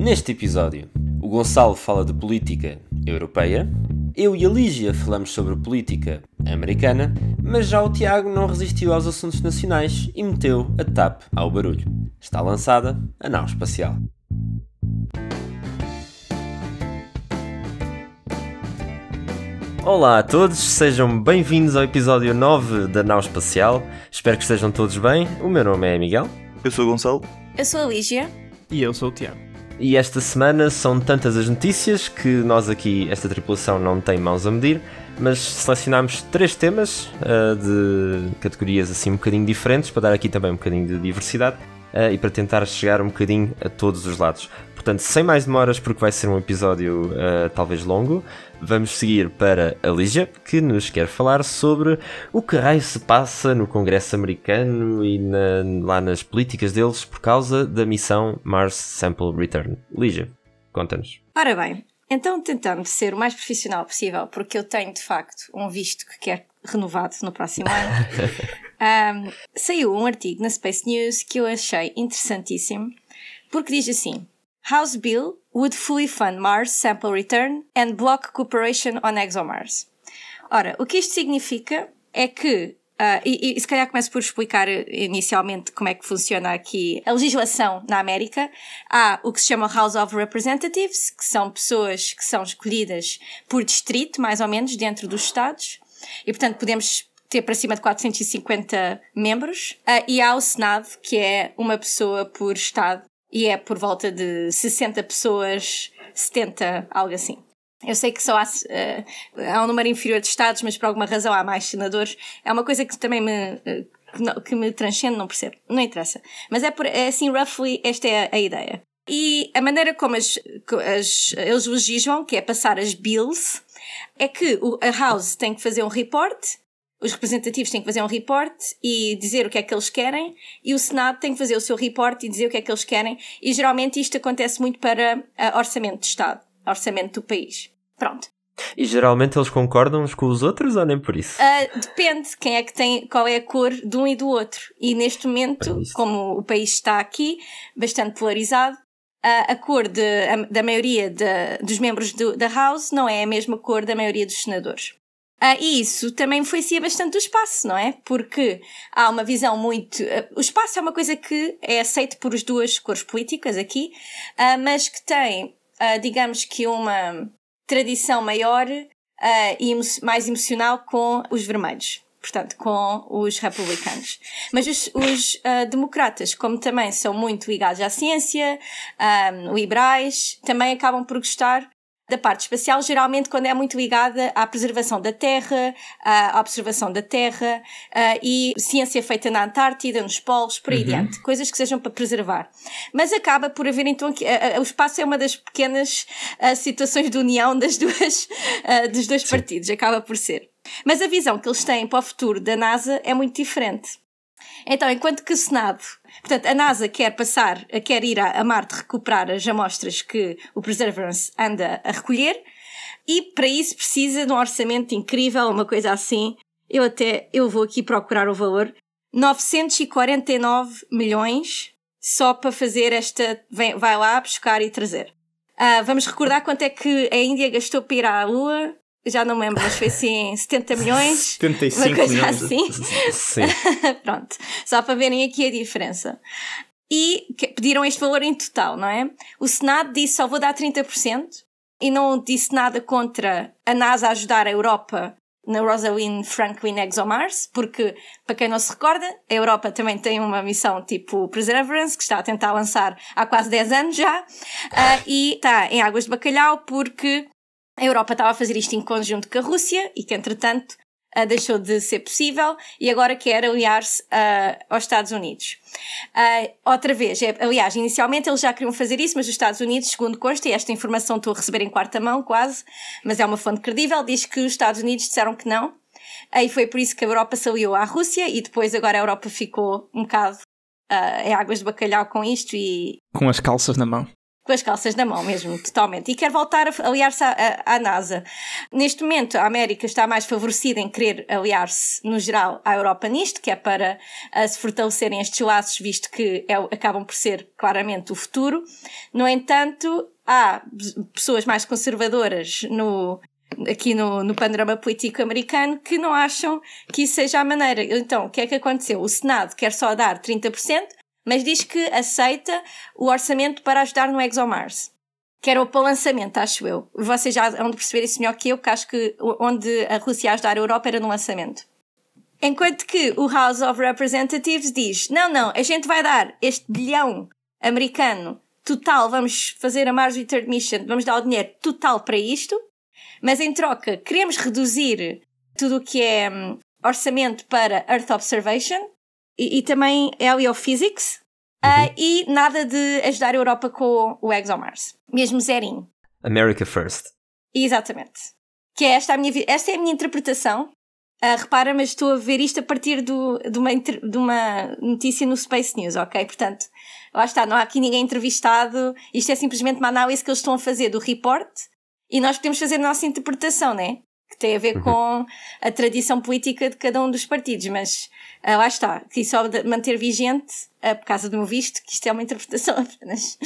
Neste episódio, o Gonçalo fala de política europeia, eu e a Lígia falamos sobre política americana, mas já o Tiago não resistiu aos assuntos nacionais e meteu a TAP ao barulho. Está lançada a nau espacial. Olá a todos, sejam bem-vindos ao episódio 9 da Nau Espacial. Espero que estejam todos bem. O meu nome é Miguel. Eu sou o Gonçalo. Eu sou a Lígia. E eu sou o Tiago. E esta semana são tantas as notícias que nós aqui, esta tripulação, não tem mãos a medir, mas selecionámos três temas uh, de categorias assim um bocadinho diferentes, para dar aqui também um bocadinho de diversidade uh, e para tentar chegar um bocadinho a todos os lados. Portanto, sem mais demoras, porque vai ser um episódio uh, talvez longo, vamos seguir para a Lígia, que nos quer falar sobre o que raio se passa no Congresso americano e na, lá nas políticas deles por causa da missão Mars Sample Return. Lígia, conta-nos. Ora bem, então tentando ser o mais profissional possível, porque eu tenho de facto um visto que quer renovado no próximo ano, um, saiu um artigo na Space News que eu achei interessantíssimo, porque diz assim. House Bill would fully fund Mars sample return and block cooperation on ExoMars. Ora, o que isto significa é que Uh, e, e, se calhar começo por explicar inicialmente como é que funciona aqui a legislação na América. Há o que se chama House of Representatives, que são pessoas que são escolhidas por distrito, mais ou menos, dentro dos Estados. E, portanto, podemos ter para cima de 450 membros. Uh, e há o Senado, que é uma pessoa por Estado e é por volta de 60 pessoas, 70, algo assim. Eu sei que só há, uh, há um número inferior de Estados, mas por alguma razão há mais senadores. É uma coisa que também me, uh, que me transcende, não percebo. Não interessa. Mas é, por, é assim, roughly, esta é a, a ideia. E a maneira como as, as, eles legislam, que é passar as bills, é que a House tem que fazer um report os representativos têm que fazer um report e dizer o que é que eles querem, e o Senado tem que fazer o seu report e dizer o que é que eles querem, e geralmente isto acontece muito para uh, orçamento de Estado, orçamento do país. Pronto. E geralmente eles concordam uns com os outros ou nem por isso? Uh, depende quem é que tem, qual é a cor de um e do outro. E neste momento, é como o país está aqui, bastante polarizado, uh, a cor de, a, da maioria de, dos membros do, da House não é a mesma cor da maioria dos senadores. Uh, e isso também influencia bastante o espaço, não é? Porque há uma visão muito. Uh, o espaço é uma coisa que é aceito por as duas cores políticas aqui, uh, mas que tem, digamos que, uma tradição maior e emo mais emocional com os vermelhos. Portanto, com os republicanos. Mas os, os democratas, como também são muito ligados à ciência, liberais, também acabam por gostar da parte espacial, geralmente quando é muito ligada à preservação da Terra, à observação da Terra e ciência feita na Antártida, nos polos, por aí uhum. diante. Coisas que sejam para preservar. Mas acaba por haver então que o espaço é uma das pequenas situações de união das duas, dos dois partidos, acaba por ser. Mas a visão que eles têm para o futuro da NASA é muito diferente. Então, enquanto que o Senado Portanto, a NASA quer passar, quer ir a, Marte recuperar as amostras que o Perseverance anda a recolher e para isso precisa de um orçamento incrível, uma coisa assim. Eu até, eu vou aqui procurar o valor. 949 milhões só para fazer esta, vem, vai lá buscar e trazer. Uh, vamos recordar quanto é que a Índia gastou para ir à Lua já não me lembro, mas foi assim 70 milhões. 75 uma coisa milhões. assim. Sim. Pronto. Só para verem aqui a diferença. E pediram este valor em total, não é? O Senado disse só vou dar 30% e não disse nada contra a NASA ajudar a Europa na Rosalind Franklin ExoMars, porque, para quem não se recorda, a Europa também tem uma missão tipo Perseverance, que está a tentar lançar há quase 10 anos já, uh, e está em águas de bacalhau porque a Europa estava a fazer isto em conjunto com a Rússia e que, entretanto, uh, deixou de ser possível e agora quer aliar-se uh, aos Estados Unidos. Uh, outra vez, é, aliás, inicialmente eles já queriam fazer isso, mas os Estados Unidos, segundo consta, e esta informação estou a receber em quarta mão quase, mas é uma fonte credível, diz que os Estados Unidos disseram que não. E foi por isso que a Europa se aliou à Rússia e depois agora a Europa ficou um bocado em águas de bacalhau com isto e... Com as calças na mão com as calças na mão mesmo, totalmente. E quer voltar a aliar-se à, à, NASA. Neste momento, a América está mais favorecida em querer aliar-se, no geral, à Europa nisto, que é para uh, se fortalecerem estes laços, visto que é, acabam por ser claramente o futuro. No entanto, há pessoas mais conservadoras no, aqui no, no panorama político americano que não acham que isso seja a maneira. Então, o que é que aconteceu? O Senado quer só dar 30%, mas diz que aceita o orçamento para ajudar no ExoMars. Que era o para o lançamento, acho eu. Vocês já vão perceber isso melhor que eu, porque acho que onde a Rússia ia ajudar a Europa era no lançamento. Enquanto que o House of Representatives diz: não, não, a gente vai dar este bilhão americano total, vamos fazer a margin mission, vamos dar o dinheiro total para isto, mas em troca queremos reduzir tudo o que é hum, orçamento para Earth Observation e, e também Heliophysics uhum. uh, e nada de ajudar a Europa com o ExoMars. Mesmo zerinho. America First. Exatamente. Que é esta, a minha, esta é a minha interpretação. Uh, repara, mas estou a ver isto a partir do, de, uma, de uma notícia no Space News, ok? Portanto, lá está, não há aqui ninguém entrevistado. Isto é simplesmente uma análise que eles estão a fazer do report e nós podemos fazer a nossa interpretação, né? Que tem a ver uhum. com a tradição política de cada um dos partidos, mas uh, lá está, que só manter vigente, uh, por causa do meu visto, que isto é uma interpretação apenas.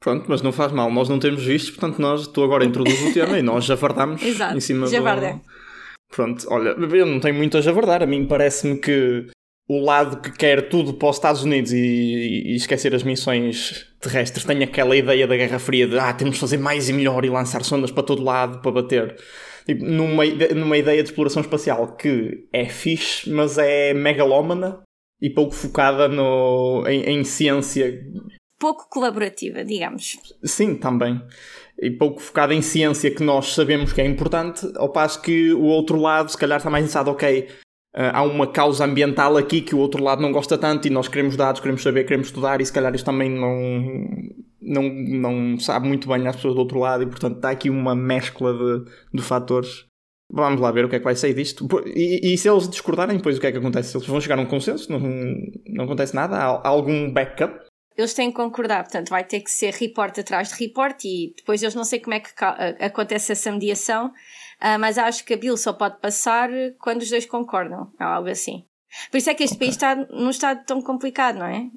Pronto, mas não faz mal, nós não temos visto, portanto nós, tu agora introduz o tema e nós javardamos em cima Javarda. do... Pronto, olha, eu não tenho muito a javardar, a mim parece-me que o lado que quer tudo para os Estados Unidos e, e, esquecer as missões terrestres tem aquela ideia da Guerra Fria de ah, temos de fazer mais e melhor e lançar sondas para todo lado para bater. Tipo, numa, numa ideia de exploração espacial que é fixe, mas é megalómana e pouco focada no, em, em ciência. Pouco colaborativa, digamos. Sim, também e pouco focada em ciência que nós sabemos que é importante, ao passo que o outro lado, se calhar, está mais interessado, ok, há uma causa ambiental aqui que o outro lado não gosta tanto e nós queremos dados, queremos saber, queremos estudar e se calhar isto também não, não, não sabe muito bem às pessoas do outro lado e portanto está aqui uma mescla de, de fatores. Vamos lá ver o que é que vai sair disto. E, e, se eles discordarem, depois o que é que acontece? Eles vão chegar a um consenso? Não, não acontece nada? Há algum backup? Eles têm que concordar, portanto vai ter que ser report atrás de report e depois eles não sei como é que acontece essa mediação Uh, mas acho que a Bill só pode passar quando os dois concordam, ou algo assim. Por isso é que este país está num estado tão complicado, não é?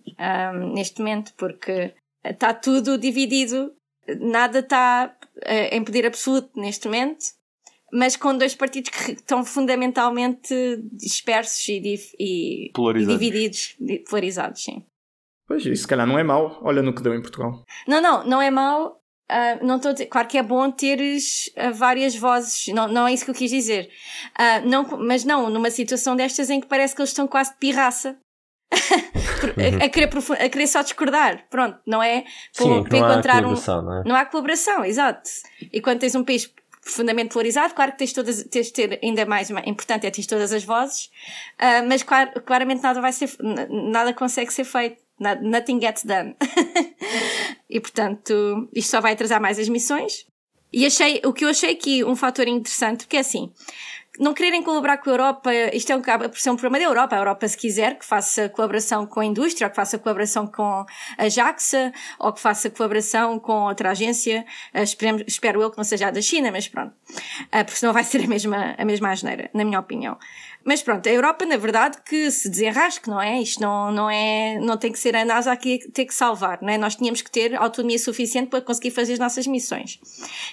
Um, neste momento, porque está tudo dividido, nada está uh, em poder absoluto neste momento, mas com dois partidos que estão fundamentalmente dispersos e, e, e divididos, polarizados, sim. Pois, isso se calhar não é mau, olha no que deu em Portugal. Não, não, não é mau, Uh, não estou claro que é bom teres uh, várias vozes, não, não é isso que eu quis dizer. Uh, não, mas não, numa situação destas em que parece que eles estão quase de pirraça. a, a, querer a, querer só discordar, pronto, não é? Sim, para não encontrar há colaboração, um, não é? Não há colaboração, exato. E quando tens um país profundamente polarizado, claro que tens, todas, tens de ter ainda mais, importante é ter todas as vozes, mas clar, claramente nada vai ser, nada consegue ser feito. Nothing gets done. e portanto, isto só vai atrasar mais as missões. E achei, o que eu achei aqui um fator interessante, porque é assim, não quererem colaborar com a Europa, isto é um, por ser um problema da Europa. A Europa, se quiser, que faça colaboração com a indústria, ou que faça colaboração com a JAXA, ou que faça colaboração com outra agência, uh, espero eu que não seja a da China, mas pronto. Uh, porque senão vai ser a mesma, a mesma asneira, na minha opinião. Mas pronto, a Europa, na verdade, que se desenrasque, não é? Isto não, não é, não tem que ser a NASA que ter que salvar, não é? Nós tínhamos que ter autonomia suficiente para conseguir fazer as nossas missões.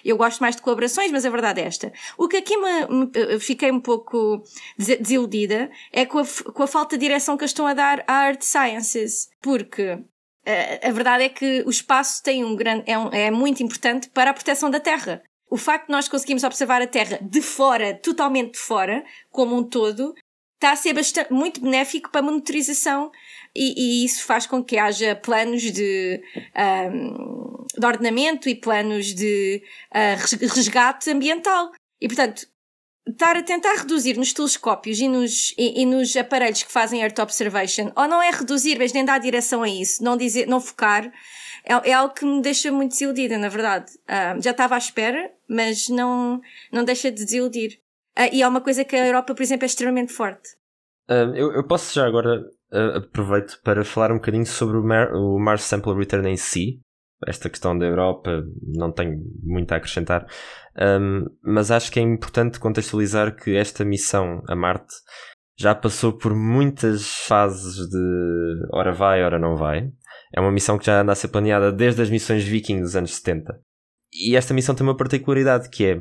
Eu gosto mais de colaborações, mas a verdade é esta. O que aqui me, me fiquei um pouco desiludida é com a, com a falta de direção que estão a dar à Art Sciences. Porque a verdade é que o espaço tem um grande, é, um, é muito importante para a proteção da Terra. O facto de nós conseguirmos observar a Terra de fora, totalmente de fora, como um todo, está a ser bastante, muito benéfico para a monitorização e, e, isso faz com que haja planos de, um, de ordenamento e planos de uh, resgate ambiental. E, portanto, estar a tentar reduzir nos telescópios e nos, e, e, nos aparelhos que fazem Earth Observation, ou não é reduzir, mas nem dar direção a isso, não, dizer, não focar, é, é algo que me deixa muito desiludida, na verdade. Uh, já estava à espera, mas não, não deixa de desiludir. Uh, e é uma coisa que a Europa, por exemplo, é extremamente forte. Uh, eu, eu, posso já agora, aproveito para falar um bocadinho sobre o, Mar, o Mars Sample Return em si. esta questão da Europa não tenho muito a acrescentar, um, mas acho que é importante contextualizar que esta missão a Marte já passou por muitas fases de ora vai, ora não vai. É uma missão que já anda a ser planeada desde as missões Viking dos anos 70. E esta missão tem uma particularidade que é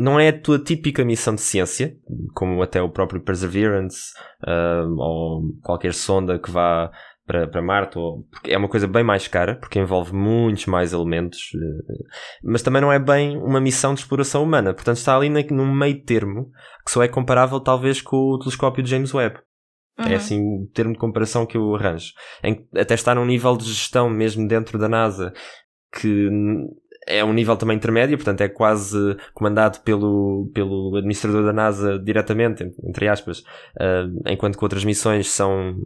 não é a tua típica missão de ciência, como até o próprio Perseverance uh, ou qualquer sonda que vá para, para Marte, ou, é uma coisa bem mais cara, porque envolve muitos mais elementos, uh, mas também não é bem uma missão de exploração humana, portanto está ali na, num meio termo que só é comparável talvez com o telescópio de James Webb. É uhum. É assim o termo de comparação que eu arranjo. Em, até está num nível de gestão mesmo dentro da NASA que é um nível também intermédio, portanto é quase comandado pelo, pelo administrador da NASA diretamente, entre aspas, uh, enquanto que outras missões são,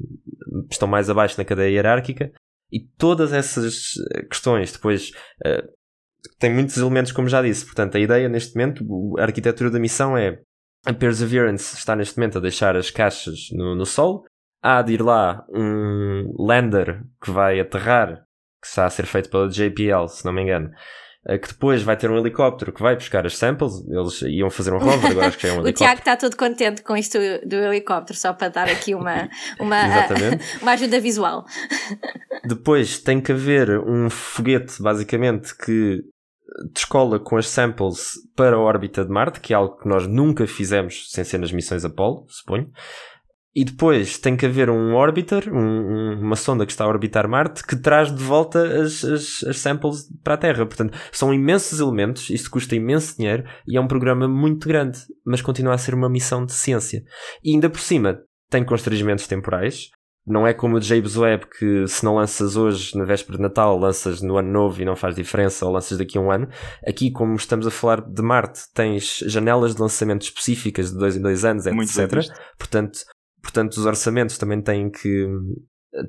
estão mais abaixo na cadeia hierárquica. E todas essas questões depois uh, tem muitos elementos, como já disse. Portanto, a ideia neste momento, a arquitetura da missão é a Perseverance está neste momento a deixar as caixas no, no solo. Há de ir lá um lander que vai aterrar, que está a ser feito pela JPL, se não me engano, eh, que depois vai ter um helicóptero que vai buscar as samples. Eles iam fazer um rover, agora acho que é um helicóptero. o Tiago está todo contente com isto do helicóptero, só para dar aqui uma, uma, uma ajuda visual. Depois tem que haver um foguete, basicamente, que descola com as samples para a órbita de Marte, que é algo que nós nunca fizemos sem ser nas missões Apollo, suponho. E depois tem que haver um orbiter, um, uma sonda que está a orbitar Marte, que traz de volta as, as, as, samples para a Terra. Portanto, são imensos elementos, isto custa imenso dinheiro e é um programa muito grande, mas continua a ser uma missão de ciência. E ainda por cima, tem constrangimentos temporais. Não é como o James Webb que se não lanças hoje na véspera de Natal, lanças no ano novo e não faz diferença, ou lanças daqui a um ano. Aqui, como estamos a falar de Marte, tens janelas de lançamento específicas de dois em dois anos, etc. Portanto, Portanto, os orçamentos também têm que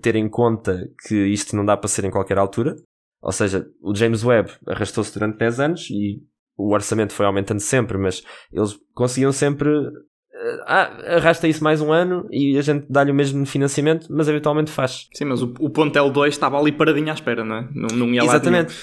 ter em conta que isto não dá para ser em qualquer altura. Ou seja, o James Webb arrastou-se durante 10 anos e o orçamento foi aumentando sempre, mas eles conseguiam sempre. Ah, arrasta isso mais um ano e a gente dá-lhe o mesmo financiamento, mas eventualmente faz. Sim, mas o, o ponto 2 estava ali paradinho à espera, não é? Não, não ia Exatamente.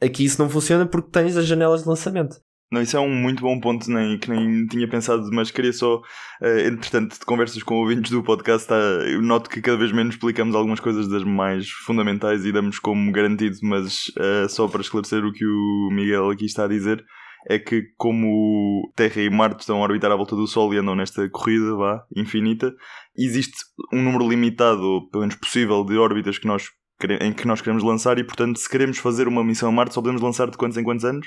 Aqui isso não funciona porque tens as janelas de lançamento. Não, isso é um muito bom ponto nem, que nem tinha pensado, mas queria só, uh, entretanto, de conversas com ouvintes do podcast, uh, eu noto que cada vez menos explicamos algumas coisas das mais fundamentais e damos como garantido, mas uh, só para esclarecer o que o Miguel aqui está a dizer, é que como Terra e Marte estão a orbitar à volta do Sol e andam nesta corrida, vá, infinita, existe um número limitado, pelo menos possível, de órbitas que nós, em que nós queremos lançar e, portanto, se queremos fazer uma missão a Marte, só podemos lançar de quantos em quantos anos?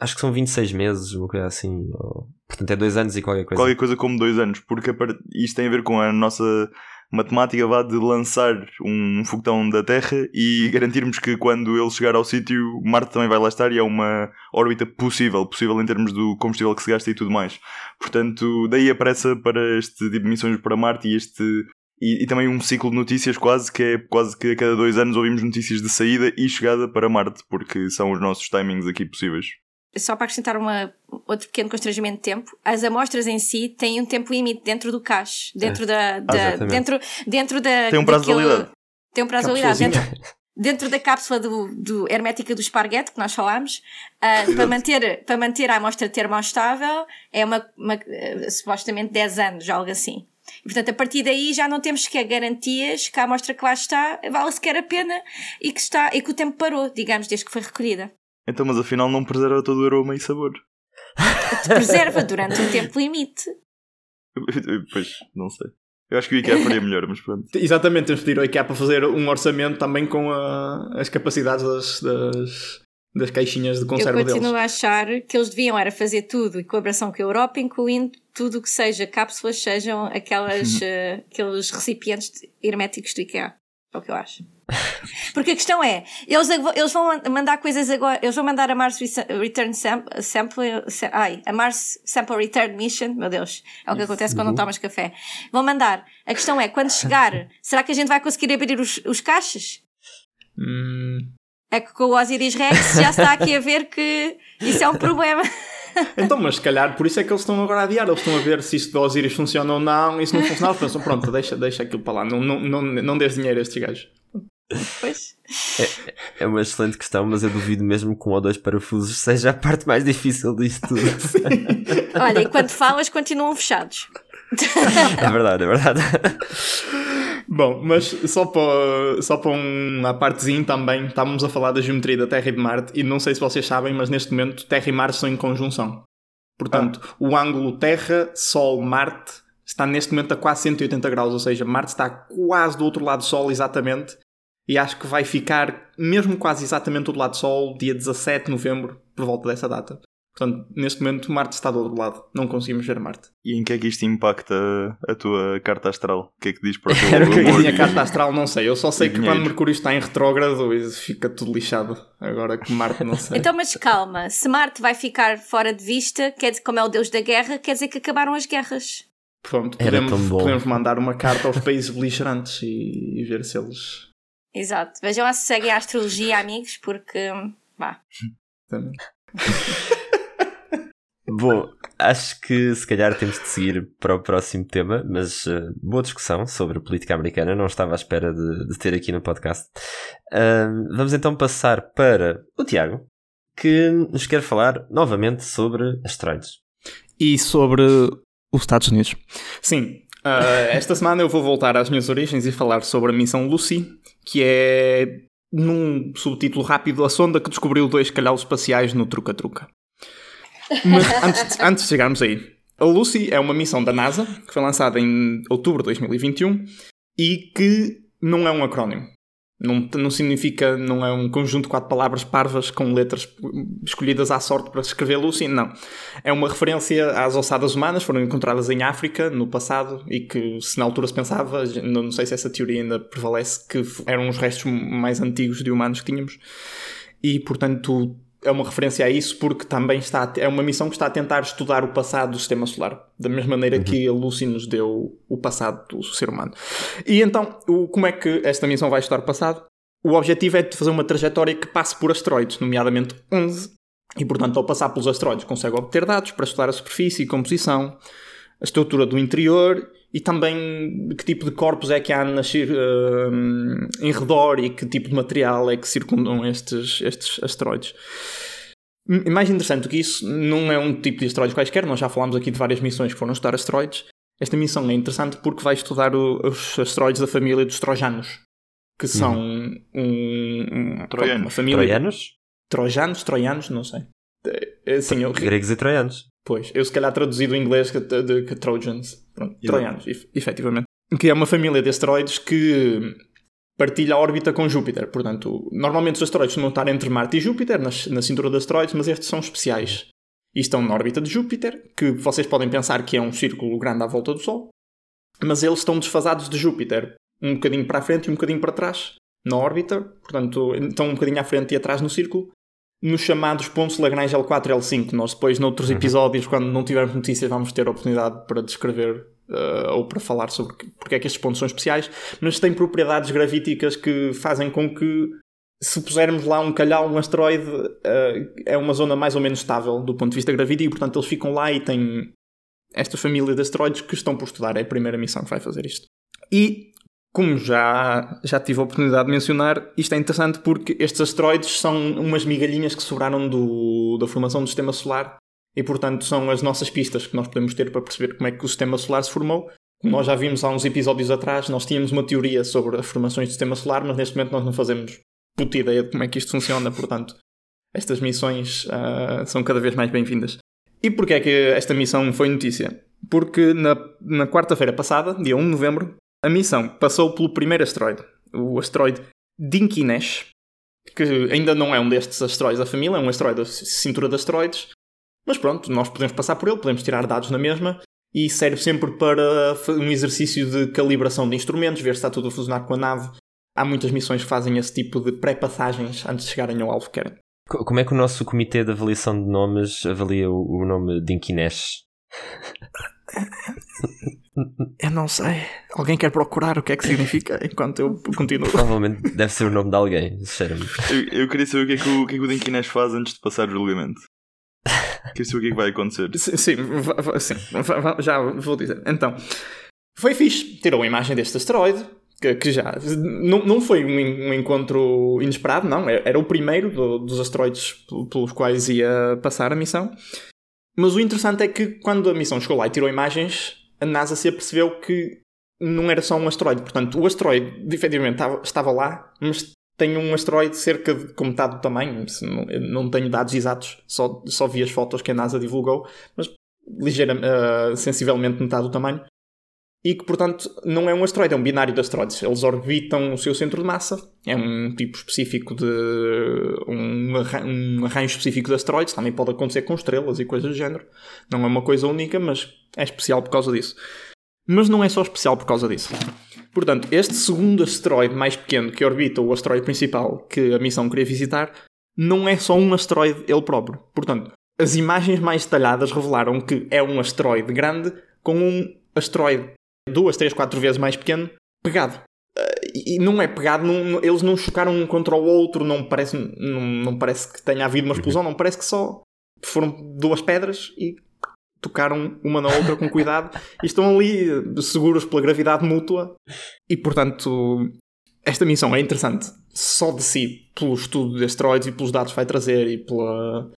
Acho que são 26 meses, uma coisa assim. Ou... Portanto, é dois anos e qualquer coisa. Qualquer coisa como dois anos, porque isto tem a ver com a nossa matemática vá de lançar um foguetão da Terra e garantirmos que quando ele chegar ao sítio, Marte também vai lá estar e é uma órbita possível, possível em termos do combustível que se gasta e tudo mais. Portanto, daí aparece para este tipo de missões para Marte e este e, e, também um ciclo de notícias quase que é quase que a cada dois anos ouvimos notícias de saída e chegada para Marte, porque são os nossos timings aqui possíveis só para acrescentar uma, outro pequeno constrangimento de tempo, as amostras em si têm um tempo limite dentro do cache, dentro é. da, da dentro, dentro da tem um prazo daquele, de validade. Tem um prazo de validade dentro, dentro da cápsula do, do hermética do esparguete que nós falámos, uh, para, manter, para manter a amostra termostável é uma, uma uh, supostamente 10 anos, algo assim. E, portanto, a partir daí já não temos sequer garantias que a amostra que lá está vale sequer a pena e que, está, e que o tempo parou, digamos, desde que foi recolhida. Então, mas afinal não preserva todo o aroma e sabor. Preserva durante um tempo limite. pois, não sei. Eu acho que o IKEA faria melhor, mas pronto. Exatamente, temos de pedir ao IKEA para fazer um orçamento também com a, as capacidades das, das, das, caixinhas de conserva deles. Eu continuo deles. a achar que eles deviam era fazer tudo em colaboração com a Europa, incluindo tudo o que seja cápsulas, sejam aquelas, uh, aqueles recipientes herméticos do IKEA. É o que eu acho. Porque a questão é, eles, eles vão mandar coisas agora, eles vão mandar a Mars Return Sample, sample ai, a Mars Sample Return Mission, meu Deus, é o que acontece quando não tomas café. Vão mandar. A questão é, quando chegar, será que a gente vai conseguir abrir os, os caixas? Hum. É que com o Osiris Rex já está aqui a ver que isso é um problema. Então, mas se calhar por isso é que eles estão agora a adiar, eles estão a ver se isso do Osiris funciona ou não, e se não funcionar, pensam, pronto, deixa, deixa aquilo para lá, não, não, não, não dês dinheiro a estes gajos. Pois. É, é, uma excelente questão, mas eu duvido mesmo que um ou dois parafusos seja a parte mais difícil disto tudo. Olha, e quando falas, continuam fechados. é verdade, é verdade. Bom, mas só para, só para uma partezinha também, estávamos a falar da geometria da Terra e de Marte, e não sei se vocês sabem, mas neste momento Terra e Marte estão em conjunção. Portanto, ah. o ângulo Terra, Sol, Marte está neste momento a quase 180 graus, ou seja, Marte está quase do outro lado do Sol exatamente, e acho que vai ficar mesmo quase exatamente do lado do Sol dia 17 de novembro, por volta dessa data. Portanto, neste momento Marte está do outro lado, não conseguimos ver Marte. E em que é que isto impacta a tua carta astral? O que é que diz para o teu A minha carta astral não sei, eu só sei que quando Mercúrio está em retrógrado fica tudo lixado. Agora que Marte não sei. então, mas calma, se Marte vai ficar fora de vista, quer dizer, como é o deus da guerra, quer dizer que acabaram as guerras. Pronto, podemos, podemos mandar uma carta aos países beligerantes e, e ver se eles. Exato, vejam se seguem a astrologia, amigos, porque. vá. Também. Bom, acho que se calhar temos de seguir para o próximo tema, mas uh, boa discussão sobre a política americana, não estava à espera de, de ter aqui no podcast. Uh, vamos então passar para o Tiago, que nos quer falar novamente sobre asteroides. E sobre os Estados Unidos. Sim, uh, esta semana eu vou voltar às minhas origens e falar sobre a missão Lucy, que é, num subtítulo rápido, a sonda que descobriu dois calhaus espaciais no Truca-Truca. Mas antes, antes de chegarmos aí, a Lucy é uma missão da NASA que foi lançada em outubro de 2021 e que não é um acrónimo. Não, não significa, não é um conjunto de quatro palavras parvas com letras escolhidas à sorte para escrever Lucy, não. É uma referência às ossadas humanas, foram encontradas em África no passado e que, se na altura se pensava, não sei se essa teoria ainda prevalece, que eram os restos mais antigos de humanos que tínhamos. E, portanto, é uma referência a isso porque também está a, é uma missão que está a tentar estudar o passado do sistema solar, da mesma maneira uhum. que a Lucy nos deu o passado do ser humano. E então, o, como é que esta missão vai estudar o passado? O objetivo é de fazer uma trajetória que passe por asteroides, nomeadamente 11, e portanto, ao passar pelos asteroides, consegue obter dados para estudar a superfície e composição, a estrutura do interior e também que tipo de corpos é que há nascer, uh, em redor e que tipo de material é que circundam estes, estes asteroides. Mais interessante do que isso, não é um tipo de asteroides quaisquer, nós já falámos aqui de várias missões que foram estudar asteroides. Esta missão é interessante porque vai estudar o, os asteroides da família dos trojanos, que são uhum. um, um, uma família. Troianos? Trojanos, troianos, não sei. Assim, eu... Gregos e troianos. Pois, eu se calhar traduzi do inglês que, de, que Trojans. Pronto, troianos, efetivamente. Que é uma família de asteroides que partilha a órbita com Júpiter. Portanto, normalmente os asteroides vão estar entre Marte e Júpiter, na, na cintura de asteroides, mas estes são especiais. E estão na órbita de Júpiter, que vocês podem pensar que é um círculo grande à volta do Sol, mas eles estão desfasados de Júpiter, um bocadinho para a frente e um bocadinho para trás, na órbita, portanto, estão um bocadinho à frente e atrás no círculo, nos chamados pontos Lagrange L4 e L5. Nós depois, noutros uhum. episódios, quando não tivermos notícias, vamos ter a oportunidade para descrever uh, ou para falar sobre porque é que estes pontos são especiais, mas têm propriedades gravíticas que fazem com que se pusermos lá um calhau, um asteroide, uh, é uma zona mais ou menos estável do ponto de vista gravítico, e portanto eles ficam lá e têm esta família de asteroides que estão por estudar. É a primeira missão que vai fazer isto. E como já, já tive a oportunidade de mencionar, isto é interessante porque estes asteroides são umas migalhinhas que sobraram do, da formação do sistema solar e, portanto, são as nossas pistas que nós podemos ter para perceber como é que o sistema solar se formou. Como nós já vimos há uns episódios atrás, nós tínhamos uma teoria sobre as formações do sistema solar, mas neste momento nós não fazemos puta ideia de como é que isto funciona, portanto, estas missões uh, são cada vez mais bem-vindas. E porquê é que esta missão foi notícia? Porque na, na quarta-feira passada, dia 1 de novembro, a missão passou pelo primeiro asteroide, o asteroide Dinkinesh, que ainda não é um destes asteroides da família, é um asteroide da cintura de asteroides, mas pronto, nós podemos passar por ele, podemos tirar dados na mesma e serve sempre para um exercício de calibração de instrumentos, ver se está tudo a funcionar com a nave. Há muitas missões que fazem esse tipo de pré-passagens antes de chegarem ao alvo que querem. Como é que o nosso comitê de avaliação de nomes avalia o, nome Dinkinesh? Eu não sei. Alguém quer procurar o que é que significa enquanto eu continuo? Provavelmente deve ser o nome de alguém, sinceramente. Eu, eu queria saber o que é que o, o, que é que o Dinkinesh faz antes de passar o julgamento. Queria saber o que é que vai acontecer. Sim, sim, sim já vou dizer. Então, foi fixe. Tirou a imagem deste asteroide, que, que já. Não, não foi um, um, encontro inesperado, não. Era o primeiro do, dos asteroides pelos quais ia passar a missão. Mas o interessante é que quando a missão chegou lá e tirou imagens, a NASA se apercebeu que não era só um asteroide. Portanto, o asteroide efetivamente estava, lá, mas tem um asteroide cerca de com metade do tamanho. Não, não tenho dados exatos, só, só vi as fotos que a NASA divulgou, mas ligeira, uh, sensivelmente metade do tamanho e que, portanto, não é um asteroide, é um binário de asteroides. Eles orbitam o seu centro de massa, é um tipo específico de. um, um arranjo específico de asteroides, também pode acontecer com estrelas e coisas do género. Não é uma coisa única, mas é especial por causa disso. Mas não é só especial por causa disso. Portanto, este segundo asteroide mais pequeno que orbita o asteroide principal que a missão queria visitar, não é só um asteroide ele próprio. Portanto, as imagens mais detalhadas revelaram que é um asteroide grande com um asteroide duas, três, quatro vezes mais pequeno, pegado. Uh, e não é pegado, não, eles não chocaram um contra o outro, não parece, não, não parece que tenha havido uma explosão, não parece que só foram duas pedras e tocaram uma na outra com cuidado e estão ali seguros pela gravidade mútua. E portanto, esta missão é interessante só de si, pelo estudo de asteroides e pelos dados que vai trazer e pela,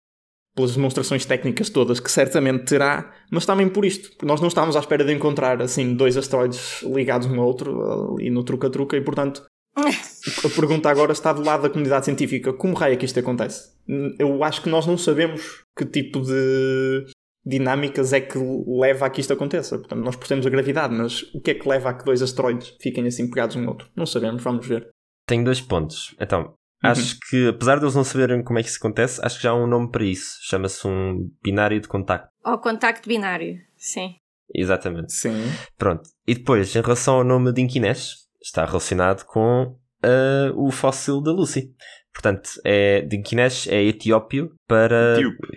pelas demonstrações técnicas todas que certamente terá, mas também por isto, nós não estávamos à espera de encontrar assim dois asteroides ligados um ao outro e no truca-truca, e portanto a pergunta agora está do lado da comunidade científica: como raio é que isto acontece? Eu acho que nós não sabemos que tipo de dinâmicas é que leva a que isto aconteça. Portanto, nós percebemos a gravidade, mas o que é que leva a que dois asteroides fiquem assim pegados um ao outro? Não sabemos, vamos ver. Tenho dois pontos. Então. Acho que, apesar de eles não saberem como é que isso acontece, acho que já há um nome para isso. Chama-se um binário de contacto. Ou contacto binário, sim. Exatamente. Sim. Pronto. E depois, em relação ao nome de Inquinés, está relacionado com uh, o fóssil da Lucy. Portanto, é, Dinkinesh é etiópio para. Etíope.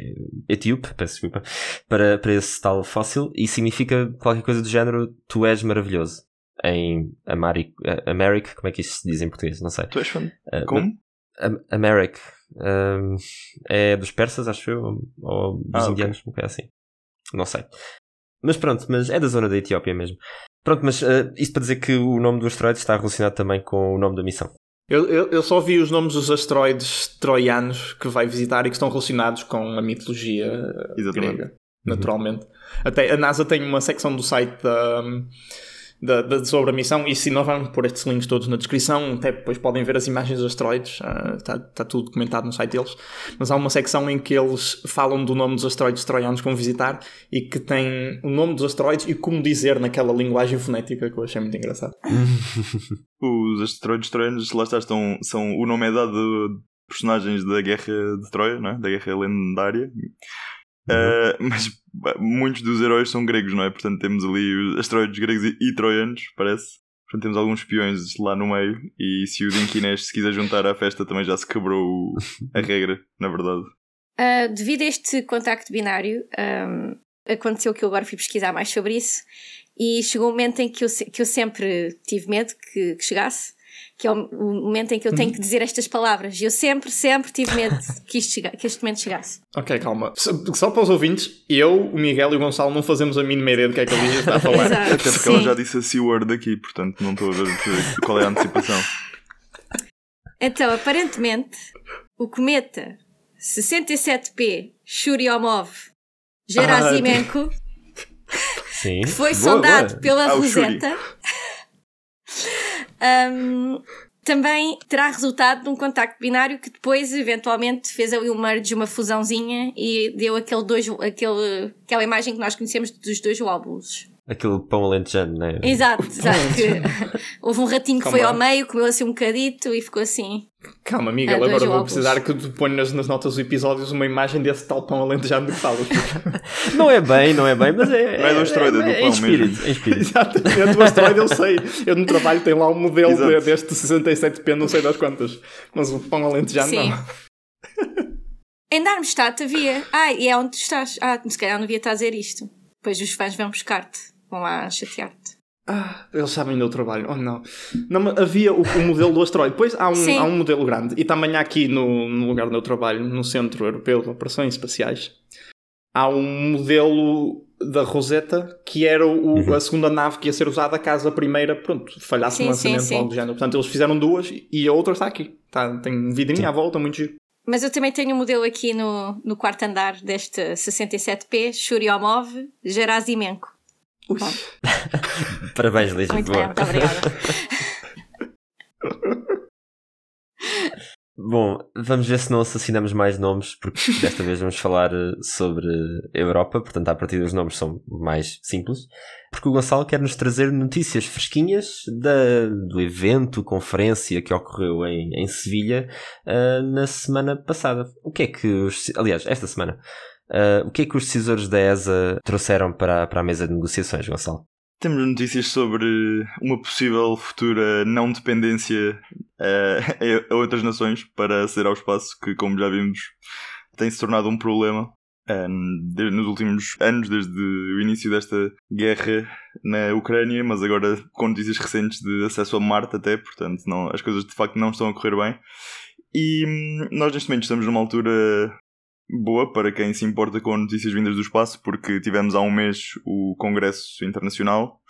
Etíope, peço desculpa. Para, para esse tal fóssil e significa qualquer coisa do género Tu és maravilhoso. Em Amaric, Americ, como é que isso se diz em português? Não sei. Tu és fã? Uh, como? Americ. Um, é dos persas, acho eu, ou dos ah, indianos, okay. um assim. Não sei. Mas pronto, mas é da zona da Etiópia mesmo. Pronto, mas uh, isto para dizer que o nome do asteroide está relacionado também com o nome da missão. Eu, eu, eu, só vi os nomes dos asteroides troianos que vai visitar e que estão relacionados com a mitologia Exatamente. grega, naturalmente. Uhum. Até a NASA tem uma secção do site da. Um, da, da, sobre a missão. E se nós vamos pôr estes links todos na descrição, até depois podem ver as imagens dos asteroides, está uh, tá tudo documentado no site deles. Mas há uma secção em que eles falam do nome dos asteroides troianos que vão visitar e que tem o nome dos asteroides e como dizer naquela linguagem fonética que eu achei muito engraçado. Os asteroides troianos, lá está, estão, são, o nome é dado personagens da Guerra de Troia, não é? da Guerra Lendária. Uh, mas muitos dos heróis são gregos, não é? Portanto, temos ali os asteroides gregos e, e troianos, parece. Portanto, temos alguns espiões lá no meio. E se o Dinkinés se quiser juntar à festa, também já se quebrou a regra, na verdade. Uh, devido a este contacto binário, um, aconteceu que eu agora fui pesquisar mais sobre isso. E chegou um momento em que eu, que eu sempre tive medo que, que chegasse que é o momento em que eu tenho que dizer estas palavras. E eu sempre, sempre tive medo que, isto chega, que este momento chegasse. Ok, calma. Só para os ouvintes, eu, o Miguel e o Gonçalo não fazemos a mínima ideia do que é que a Lígia está a falar. Exato, Até porque sim. ela já disse a C-word aqui, portanto não estou a ver qual é a antecipação. Então, aparentemente, o cometa 67P Churyumov Gerasimenko, ah, que foi boa, sondado boa. pela ah, Rosetta um, também terá resultado num contacto binário que depois eventualmente fez ali um merge, uma fusãozinha e deu aquele dois, aquele, aquela imagem que nós conhecemos dos dois lóbulos aquele pão alentejano, não é? Exato, exato. houve um ratinho que Calma. foi ao meio, comeu assim um bocadito e ficou assim. Calma, Miguel, agora vou precisar que tu ponhas nas notas dos episódios uma imagem desse tal pão alentejano que falas. não é bem, não é bem, mas é. Não é do asteroide, é, é, do pão é espírito, mesmo. É espírito. Exatamente, do asteroide eu sei. Eu no trabalho tenho lá um modelo Exato. deste 67P, não sei das quantas. Mas o pão alentejano Sim. não. Em Darmstadt havia. Ah, e é onde tu estás. Ah, se calhar não devia estar a dizer isto. Depois os fãs vão buscar-te vão lá chatear-te. Ah, eles sabem do trabalho, oh não. não havia o, o, modelo do asteroide. Depois há um, há um modelo grande. E também há aqui no, no lugar do meu trabalho, no Centro Europeu de Operações Espaciais, há um modelo da Rosetta, que era o, uhum. a segunda nave que ia ser usada caso a primeira, pronto, falhasse no lançamento sim, sim. do género. Portanto, eles fizeram duas e a outra está aqui. Tá, tem vidrinha sim. à volta, muito giro. Mas eu também tenho um modelo aqui no, no quarto andar deste 67P, Churyomov Parabéns, Lígia. Muito bem, muito obrigada. Bom, vamos ver se não assassinamos mais nomes, porque desta vez vamos falar eh, sobre a Europa, portanto, a partir dos nomes são mais simples. Porque o Gonçalo quer nos trazer notícias fresquinhas da, do evento, conferência que ocorreu em, em Sevilha uh, na semana passada. O que é que os. Aliás, esta semana. Uh, o que é que os decisores da ESA trouxeram para, para a mesa de negociações, Gonçalo? Temos notícias sobre uma possível futura não dependência uh, a outras nações para aceder ao espaço, que, como já vimos, tem se tornado um problema um, nos últimos anos, desde o início desta guerra na Ucrânia, mas agora com notícias recentes de acesso a Marte, até, portanto, não, as coisas de facto não estão a correr bem. E hum, nós, neste momento, estamos numa altura boa para quem se importa com notícias vindas do espaço, porque tivemos há um mês o Congresso Internacional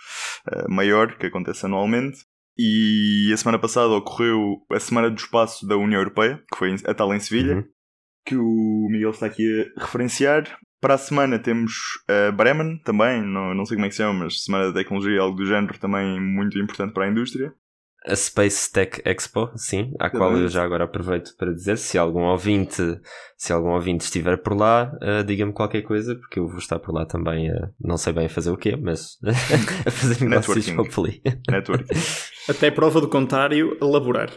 uh, maior, que acontece anualmente, e a semana passada ocorreu a Semana do Espaço da União Europeia, que foi a tal em Sevilha, uhum. que o Miguel está aqui a referenciar. Para a semana temos a Bremen também, não, não sei como é que se chama, mas Semana da Tecnologia, algo do género, também muito importante para a indústria a Space Tech Expo, sim, à qual eu já agora aproveito para dizer, se algum ouvinte, se algum ouvinte estiver por lá, uh, diga-me qualquer coisa, porque eu vou estar por lá também, uh, não sei bem fazer o quê, mas a fazer negócios, hopefully. Networking. Até prova do contrário, elaborar.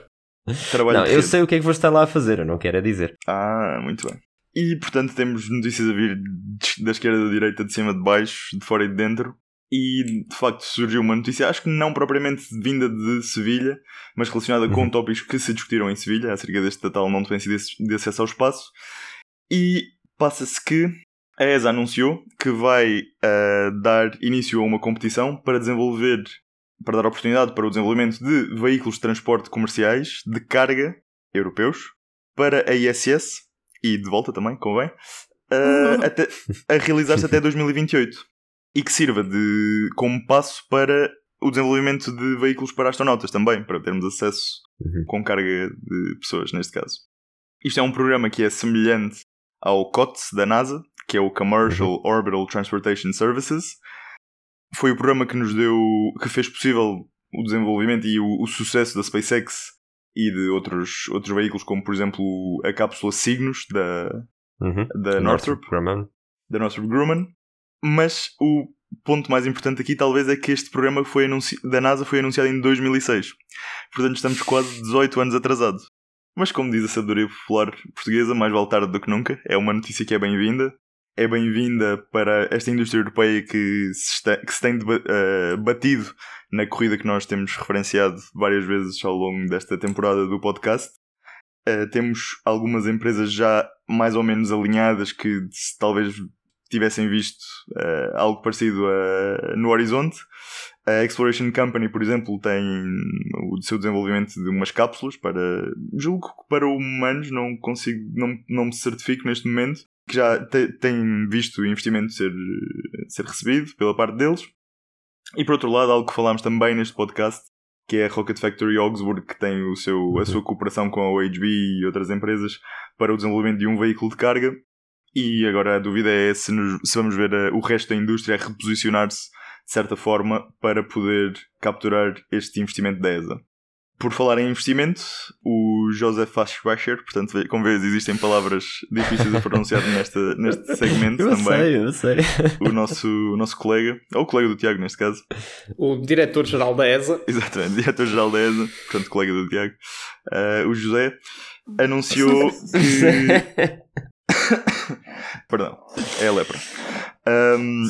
Trabalho não, eu sei o que é que vou estar lá a fazer, eu não quero é dizer. Ah, muito bem. E portanto temos notícias a vir da esquerda, da direita, de cima, de baixo, de fora e de dentro. E de facto surgiu uma notícia, acho que não propriamente vinda de Sevilha, mas relacionada uhum. com tópicos que se discutiram em Sevilha, acerca deste tal não dependência de, de acesso ao espaço. E passa-se que a ESA anunciou que vai uh, dar início a uma competição para desenvolver, para dar oportunidade para o desenvolvimento de veículos de transporte comerciais de carga europeus para a ISS e de volta também, convém, uh, até, a realizar-se até 2028 e que sirva de como passo para o desenvolvimento de veículos para astronautas também, para termos acesso uhum. com carga de pessoas, neste caso. Isto é um programa que é semelhante ao COTS da NASA, que é o Commercial uhum. Orbital Transportation Services. Foi o programa que nos deu, que fez possível o desenvolvimento e o, o sucesso da SpaceX e de outros, outros veículos, como por exemplo a cápsula Cygnus da, uhum. da Northrop, Grumman. da Northrop Grumman. Mas o ponto mais importante aqui talvez é que este programa foi da NASA foi anunciado em 2006. Portanto estamos quase 18 anos atrasados. Mas como diz a sabedoria popular portuguesa, mais vale tarde do que nunca. É uma notícia que é bem-vinda. É bem-vinda para esta indústria europeia que se, está, que se tem uh, batido na corrida que nós temos referenciado várias vezes ao longo desta temporada do podcast. Uh, temos algumas empresas já mais ou menos alinhadas que talvez tivessem visto uh, algo parecido uh, no horizonte. A Exploration Company, por exemplo, tem o seu desenvolvimento de umas cápsulas para, julgo que para humanos, não consigo, não, não me certifico neste momento, que já te, tem visto o investimento ser, ser recebido pela parte deles. E por outro lado, algo que falámos também neste podcast, que é a Rocket Factory Augsburg, que tem o seu, a sua cooperação com a OHB e outras empresas para o desenvolvimento de um veículo de carga. E agora a dúvida é se, nos, se vamos ver a, eh, o resto da indústria reposicionar-se de certa forma para poder capturar este investimento da ESA. Por falar em investimento, o Joseph Aschbacher, portanto, como vês, existem palavras difíceis a pronunciar nesta, neste segmento eu também. Sei, eu sei. O nosso, o nosso colega, ou o colega do Tiago neste caso. O diretor-geral da ESA. Exatamente, diretor-geral da ESA, portanto, colega do Tiago. Uh, o José anunciou que. Perdão, é a lepra. Um,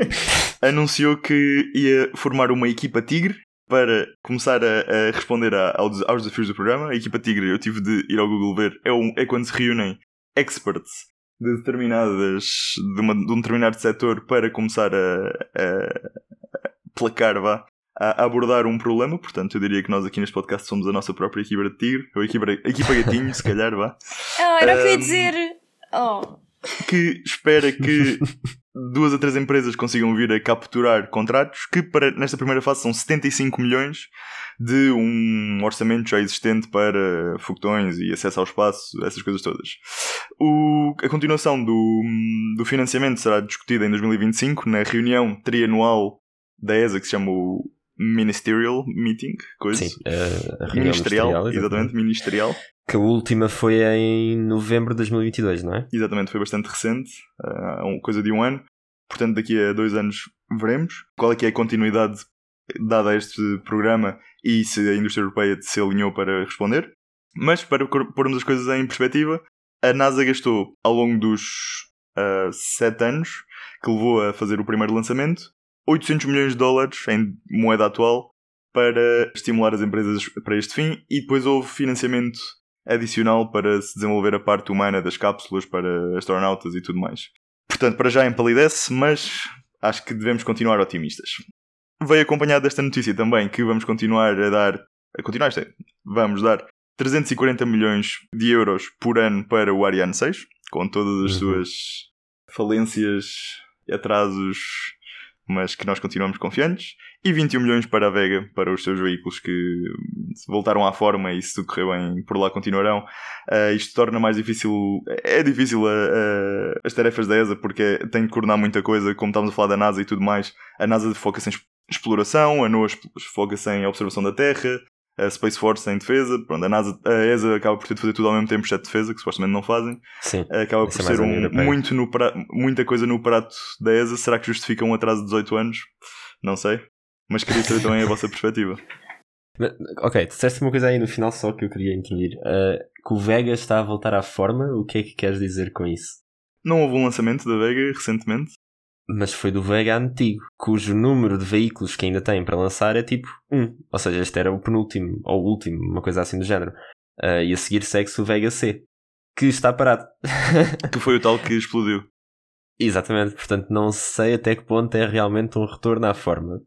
anunciou que ia formar uma equipa Tigre para começar a, a responder a, aos, aos, desafios do programa. A equipa Tigre, eu tive de ir ao Google ver, é, um, é quando se reúnem experts de determinadas de, uma, de um determinado setor para começar a, a placar vá, a abordar um problema, portanto eu diria que nós aqui neste podcast somos a nossa própria equipa de tigre, ou a equipa, equipa gatinho, se calhar, vá. Oh, era o que eu ia dizer. Oh. Que espera que duas a três empresas consigam vir a capturar contratos que para, nesta primeira fase são 75 milhões de um orçamento já existente para foguetões e acesso ao espaço, essas coisas todas. O, a continuação do, do financiamento será discutida em 2025 na reunião trianual da ESA que se chama o Ministerial Meeting, coisa. Sim, a, a ministerial, ministerial exatamente, ministerial. Que a última foi em novembro de 2022, não é? Exatamente, foi bastante recente, uh, coisa de um ano. Portanto, daqui a dois anos veremos qual é que é a continuidade dada a este programa e se a indústria europeia se alinhou para responder. Mas, para pormos as coisas em perspectiva, a NASA gastou ao longo dos uh, sete anos que levou a fazer o primeiro lançamento 800 milhões de dólares em moeda atual para estimular as empresas para este fim e depois houve financiamento adicional para se desenvolver a parte humana das cápsulas para astronautas e tudo mais. Portanto, para já empalidece, mas acho que devemos continuar otimistas. Veio acompanhado desta notícia também que vamos continuar a dar, a continuar, isto é, vamos dar 340 milhões de euros por ano para o Ariane 6, com todas as uhum. suas falências, atrasos mas que nós continuamos confiantes, e 21 milhões para a Vega, para os seus veículos que voltaram à forma e se tudo correr bem por lá continuarão. Uh, isto torna mais difícil, é difícil uh, uh, as tarefas da ESA porque tem de coordenar muita coisa, como estávamos a falar da NASA e tudo mais. A NASA foca-se em exploração, a NOAA foca-se em observação da Terra, a Space Force em defesa, pronto, a, NASA, a ESA acaba por ter de fazer tudo ao mesmo tempo, exceto defesa, que supostamente não fazem. Sim, acaba por é ser um, muito no pra, muita coisa no prato da ESA. Será que justifica um atraso de 18 anos? Não sei. Mas queria saber também a vossa perspectiva. Ok, disseste uma coisa aí no final só que eu queria introduzir. Uh, que o Vega está a voltar à forma, o que é que queres dizer com isso? Não houve um lançamento da Vega recentemente? Mas foi do Vega antigo, cujo número de veículos que ainda tem para lançar é tipo 1. Ou seja, este era o penúltimo, ou o último, uma coisa assim do género. Uh, e a seguir segue-se o Vega C, que está parado. que foi o tal que explodiu. Exatamente, portanto não sei até que ponto é realmente um retorno à forma.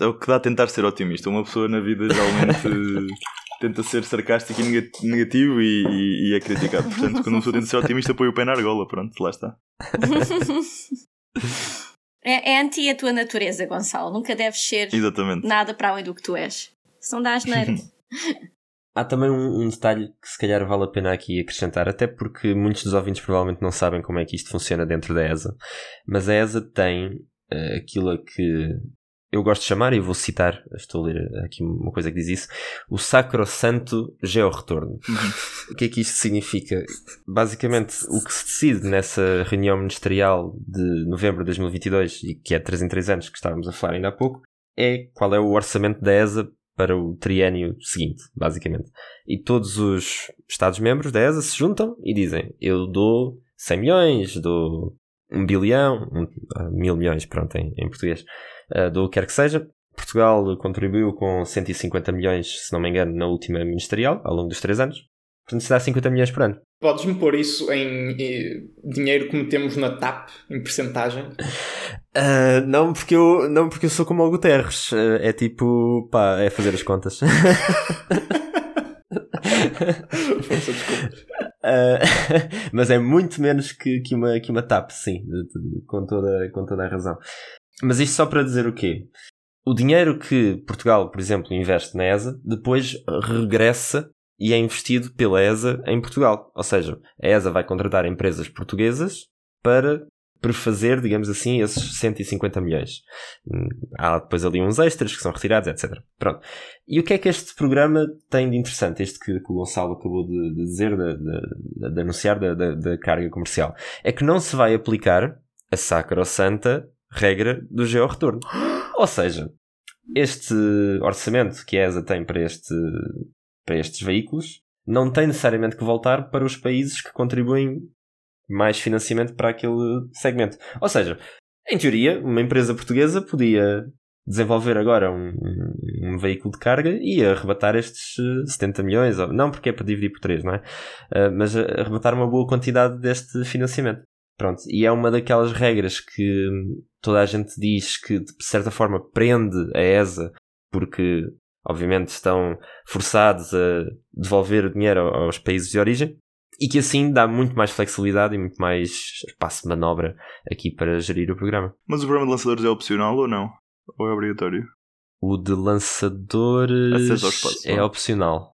É o que dá a tentar ser otimista. Uma pessoa na vida geralmente tenta ser sarcástico e negativo e, e, e é criticado. Portanto, quando uma pessoa tenta ser otimista, põe o pé na argola. Pronto, lá está. É, é anti a tua natureza, Gonçalo. Nunca deves ser Exatamente. nada para além do que tu és. Se não dás neiro. Há também um, um, detalhe que se calhar vale a pena aqui acrescentar, até porque muitos dos ouvintes provavelmente não sabem como é que isto funciona dentro da ESA, mas a ESA tem uh, aquilo que eu gosto de chamar, e vou citar, estou a ler aqui uma coisa que diz isso, o sacrosanto georretorno. Uhum. o que é que isto significa? Basicamente, o que se decide nessa reunião ministerial de novembro de 2022, e que é 3 em 3 anos, que estávamos a falar ainda há pouco, é qual é o orçamento da ESA para o triênio seguinte, basicamente. E todos os Estados-membros da ESA se juntam e dizem: Eu dou 100 milhões, dou 1 bilhão, um, ah, mil milhões, pronto, em, em português do que quer que seja. Portugal contribuiu com 150 milhões, se não me engano, na última ministerial, ao longo dos 3 anos. Portanto, se dá 50 milhões por ano. Podes-me pôr isso em, em, dinheiro que metemos na TAP, em percentagem? Uh, não, porque eu, não, porque eu sou como o Guterres. Uh, é tipo, pá, é fazer as contas. Uh, mas é muito menos que, que, uma, que uma TAP, sim, de, de, com, toda, com toda a razão. Mas isto só para dizer o quê? O dinheiro que Portugal, por exemplo, investe na ESA, depois regressa e é investido pela ESA em Portugal. Ou seja, a ESA vai contratar empresas portuguesas para prefazer, digamos assim, esses 150 milhões. Hum, há depois ali uns extras que são retirados, etc. Pronto. E o que é que este programa tem de interessante, este que, que o Gonçalo acabou de, de dizer, de, de, de anunciar da, carga comercial? É que não se vai aplicar a sacrosanta regra do georretorno. Ou seja, este orçamento que a ESA tem para, este, para estes veículos não tem necessariamente que voltar para os países que contribuem mais financiamento para aquele segmento. Ou seja, em teoria, uma empresa portuguesa podia desenvolver agora um, um, veículo de carga e arrebatar estes 70 milhões, não porque é para dividir por 3, não é? Uh, mas arrebatar uma boa quantidade deste financiamento. Pronto, e é uma daquelas regras que toda a gente diz que de certa forma prende a ESA porque obviamente estão forçados a devolver o dinheiro aos países de origem e que assim dá muito mais flexibilidade e muito mais espaço de manobra aqui para gerir o programa. Mas o programa de lançadores é opcional ou não? Ou é obrigatório? O de lançadores espaço, é opcional.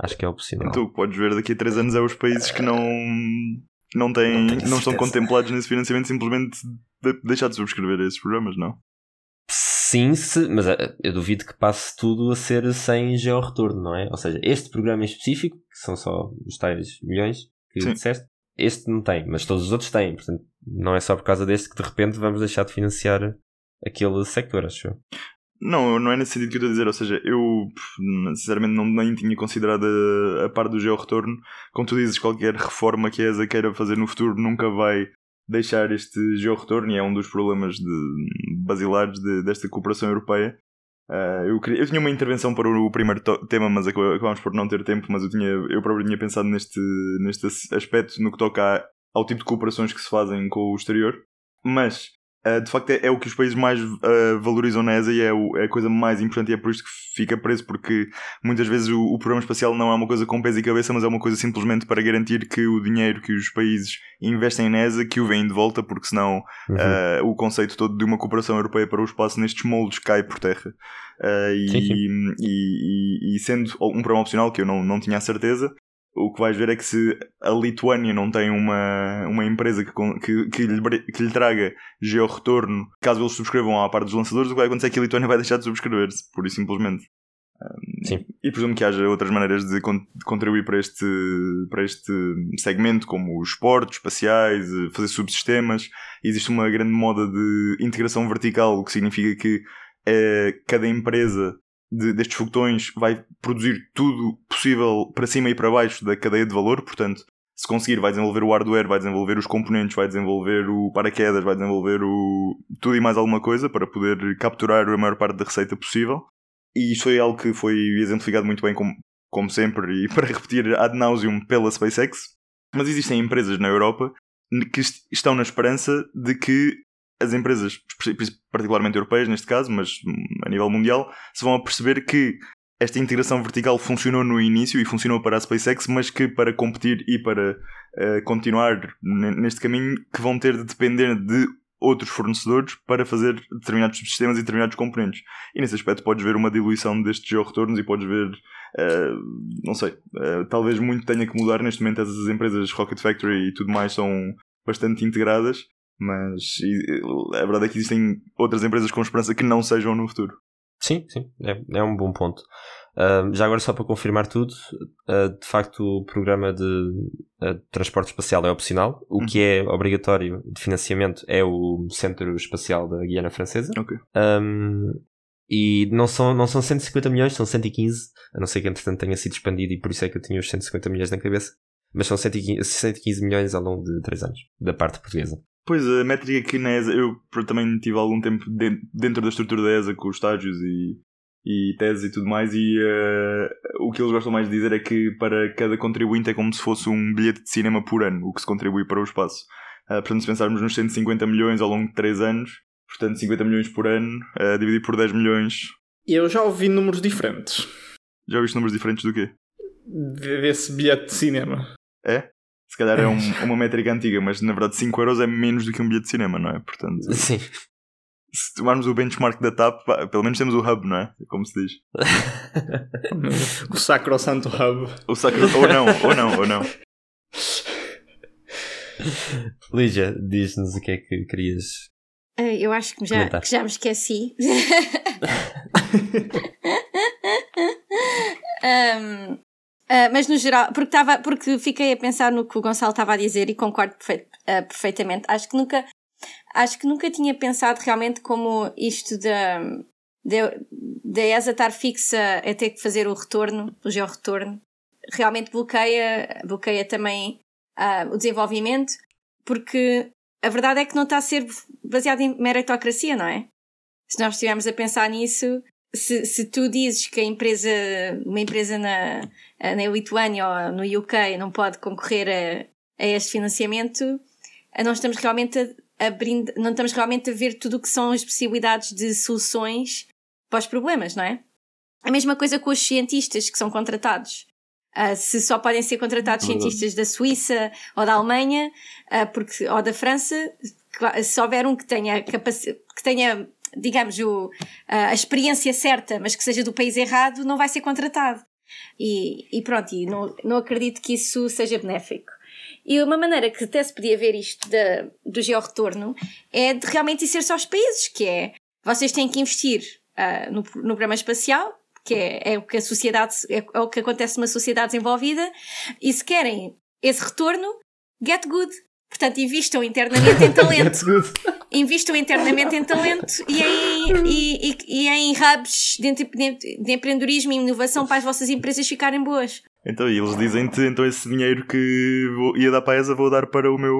Acho que é opcional. Então o que podes ver daqui a 3 anos é os países que não, não, têm, Não não, certeza. contemplados nesse financiamento simplesmente de- deixar de subscrever esses programas, não? Sim, se, mas eh, eu duvido que passe tudo a ser sem georretorno, não é? Ou seja, este programa em específico, que são só os tais milhões que Sim. disseste, este não tem, mas todos os outros têm. Portanto, não é só por causa deste que de repente vamos deixar de financiar aquele sector, acho eu. Não, não é nesse sentido que eu estou a dizer. Ou seja, eu sinceramente não, nem tinha considerado a, a parte do georretorno. Como tu dizes, qualquer reforma que a ESA queira fazer no futuro nunca vai deixar este georretorno e é um dos problemas de, basilares de- desta cooperação europeia. Ah, eu, queria- eu tinha uma intervenção para o primeiro tema, mas acab- acabámos por não ter tempo. Mas eu, tinha, eu próprio tinha pensado neste, neste as- aspecto no que toca a- ao tipo de cooperações que se fazem com o exterior. Mas Uh, de facto é, é o que os países mais uh, valorizam na ESA e é, o- é a coisa mais importante e é por isto que fica preso, porque muitas vezes o, o programa espacial não é uma coisa com pés e cabeça, mas é uma coisa simplesmente para garantir que o dinheiro que os países investem na ESA, que o vêm de volta, porque senão Uhum. uh, o conceito todo de uma cooperação europeia para o espaço nestes moldes cai por terra. E, Sim, sim. E, e- e sendo um programa opcional, que eu não, não tinha a certeza, o que vais ver é que se a Lituânia não tem uma, uma empresa que, que, que, lhe, que lhe traga georretorno, caso eles subscrevam à parte dos lançadores, o que vai acontecer é que a Lituânia vai deixar de subscrever-se, pura e simplesmente. Sim. E presumo que haja outras maneiras de, con- de contribuir para este, para este segmento, como os portos espaciais, eh, fazer subsistemas. Existe uma grande moda de integração vertical, o que significa que eh, cada empresa de- destes foguetões vai produzir tudo possível para cima e para baixo da cadeia de valor, portanto, se conseguir, vai desenvolver o hardware, vai desenvolver os componentes, vai desenvolver o paraquedas, vai desenvolver o tudo e mais alguma coisa para poder capturar a maior parte da receita possível. E isto foi algo que foi exemplificado muito bem, como, como sempre, e para repetir ad nauseum pela SpaceX. Mas existem empresas na Europa que est- estão na esperança de que as empresas, particularmente europeias neste caso, mas hum, a nível mundial, se vão a perceber que esta integração vertical funcionou no início e funcionou para a SpaceX, mas que para competir e para eh, continuar ne- neste caminho, que vão ter de depender de outros fornecedores para fazer determinados subsistemas e determinados componentes. E nesse aspecto podes ver uma diluição destes georretornos e podes ver, eh, não sei, eh, talvez muito tenha que mudar neste momento essas empresas Rocket Factory e tudo mais são bastante integradas, mas e, a verdade é que existem outras empresas com esperança que não sejam no futuro. Sim, sim, é, é um bom ponto. Ah, já agora, só para confirmar tudo, ah, de facto, o programa de ah, transporte espacial é opcional. O que é obrigatório de financiamento é o Centro Espacial da Guiana Francesa. Ok. Um, e não são, não são 150 milhões, são 115, a não ser que entretanto tenha sido expandido e por isso é que eu tinha os 150 milhões na cabeça. Mas são 115, 115 milhões ao longo de 3 anos, da parte portuguesa. Pois, a métrica que na ESA, eu também tive algum tempo de- dentro da estrutura da ESA com os estágios e, e teses e tudo mais, e eh, o que eles gostam mais de dizer é que para cada contribuinte é como se fosse um bilhete de cinema por ano, o que se contribui para o espaço. Ah, portanto, se pensarmos nos 150 milhões ao longo de 3 anos, portanto 50 milhões por ano, ah, dividido por 10 milhões, Eu já ouvi números diferentes já viste números diferentes do quê? de- desse bilhete de cinema. É? Se calhar é um- uma métrica antiga, mas na verdade 5 euros é menos do que um bilhete de cinema, não é? Portanto, Sim. se tomarmos o benchmark da TAP, pelo menos temos o hub, não é? Como se diz. O Sacrosanto Hub. O sacro... ou não, ou não, ou não. Lígia, diz-nos o que é que querias. Ah, Eu acho que já, que já me esqueci. Um, ah, mas no geral, porque, tava, porque fiquei a pensar no que o Gonçalo estava a dizer e concordo ah, perfeitamente. Acho que nunca acho que nunca tinha pensado realmente como isto da da- ESA estar fixa a ter que fazer o retorno, o georretorno, realmente bloqueia, bloqueia também ah, o desenvolvimento, porque a verdade é que não está a ser baseado em meritocracia, não é? Se nós estivermos a pensar nisso, se, se tu dizes que a empresa, uma empresa na, na Lituânia ou no UK não pode concorrer a, a este financiamento, não estamos realmente a, a brind- não estamos realmente a ver tudo o que são as possibilidades de soluções para os problemas, não é? A mesma coisa com os cientistas que são contratados. Uh, se só podem ser contratados cientistas da Suíça ou da Alemanha, uh, porque, ou da França, se houver um que tenha, que tenha digamos, o, a experiência certa, mas que seja do país errado, não vai ser contratado. E, e pronto, e não, não acredito que isso seja benéfico. E uma maneira que até se podia ver isto de, do georretorno é de realmente ser só os países, que é vocês têm que investir uh, no, no programa espacial, que é, é o que a sociedade, é, é o que acontece numa sociedade desenvolvida, e se querem esse retorno, get good. Portanto, investam internamente em talento. investam internamente em talento e em, e, e, e em hubs de, de, de empreendedorismo e inovação para as vossas empresas ficarem boas. Então, e eles dizem-te, então esse dinheiro que vou, ia dar para a ESA vou dar para o meu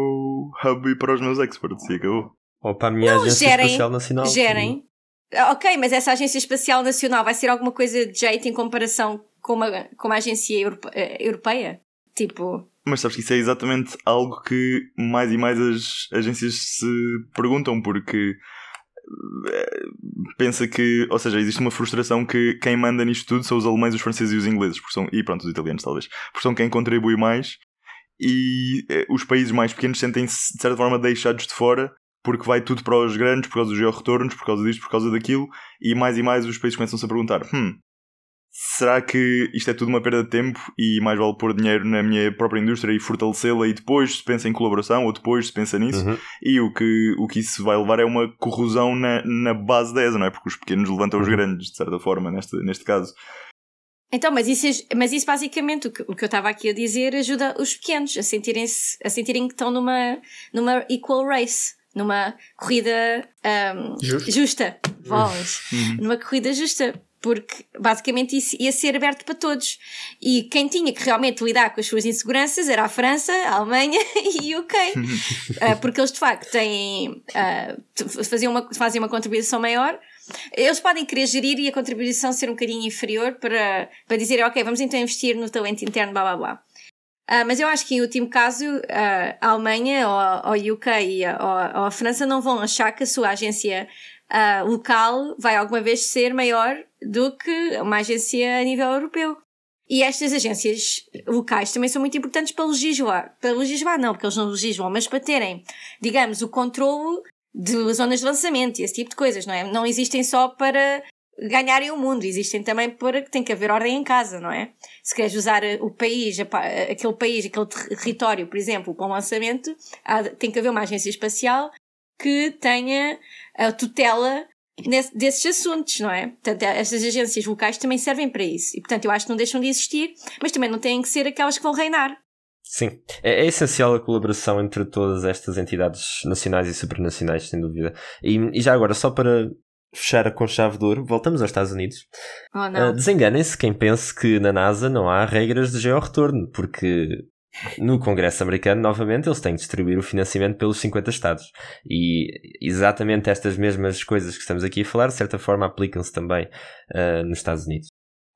hub e para os meus experts, e acabou. Ou para a minha Não, Agência gerem, Espacial Nacional. Gerem. Ok, mas essa Agência Espacial Nacional vai ser alguma coisa de jeito em comparação com uma, com uma agência europe, eh, europeia? Tipo. Mas sabes que isso é exatamente algo que mais e mais as agências se perguntam, porque eh, pensa que, ou seja, existe uma frustração que quem manda nisto tudo são os alemães, os franceses e os ingleses, porque são, e pronto, os italianos talvez, porque são quem contribui mais e eh, os países mais pequenos sentem-se de certa forma deixados de fora porque vai tudo para os grandes por causa dos georretornos, por causa disto, por causa daquilo, e mais e mais os países começam-se a perguntar: hum, será que isto é tudo uma perda de tempo e mais vale pôr dinheiro na minha própria indústria e fortalecê-la e depois se pensa em colaboração ou depois se pensa nisso? Uhum. E o que, o que isso vai levar é uma corrosão na, na base da ESA, não é? Porque os pequenos levantam os Uhum. grandes, de certa forma, neste, neste caso. Então, mas isso, mas isso basicamente, o que, o que eu estava aqui a dizer, ajuda os pequenos a sentirem-se, a sentirem que estão numa, numa equal race, numa corrida ahm, Justo. justa. Voz. numa corrida justa. Porque basicamente isso ia ser aberto para todos. E quem tinha que realmente lidar com as suas inseguranças era a França, a Alemanha e o UK. Ah, porque eles de facto têm, ah, faziam uma, fazem uma contribuição maior. Eles podem querer gerir e a contribuição ser um bocadinho inferior para, para dizer, ok, vamos então investir no talento interno, blá blá blá. Ah, mas eu acho que em último caso ah, a Alemanha ou, ou o UK a, ou, ou a França não vão achar que a sua agência ah, local vai alguma vez ser maior do que uma agência a nível europeu. E estas agências locais também são muito importantes para legislar. Para legislar não, porque eles não legislam, mas para terem, digamos, o controle de zonas de lançamento e esse tipo de coisas, não é? Não existem só para ganharem o mundo, existem também para que tem que haver ordem em casa, não é? Se queres usar o país, aquele país, aquele território, por exemplo, para um lançamento, tem que haver uma agência espacial que tenha a tutela nesse- desses assuntos, não é? Portanto, estas agências locais também servem para isso. E, portanto, eu acho que não deixam de existir, mas também não têm que ser aquelas que vão reinar. Sim, é, é essencial a colaboração entre todas estas entidades nacionais e supranacionais, sem dúvida. E, e já agora, só para fechar com chave de ouro, voltamos aos Estados Unidos. Oh, não. Desenganem-se quem pense que na NASA não há regras de georretorno, porque no Congresso americano, novamente, eles têm que distribuir o financiamento pelos 50 Estados. E exatamente estas mesmas coisas que estamos aqui a falar, de certa forma, aplicam-se também ah, nos Estados Unidos.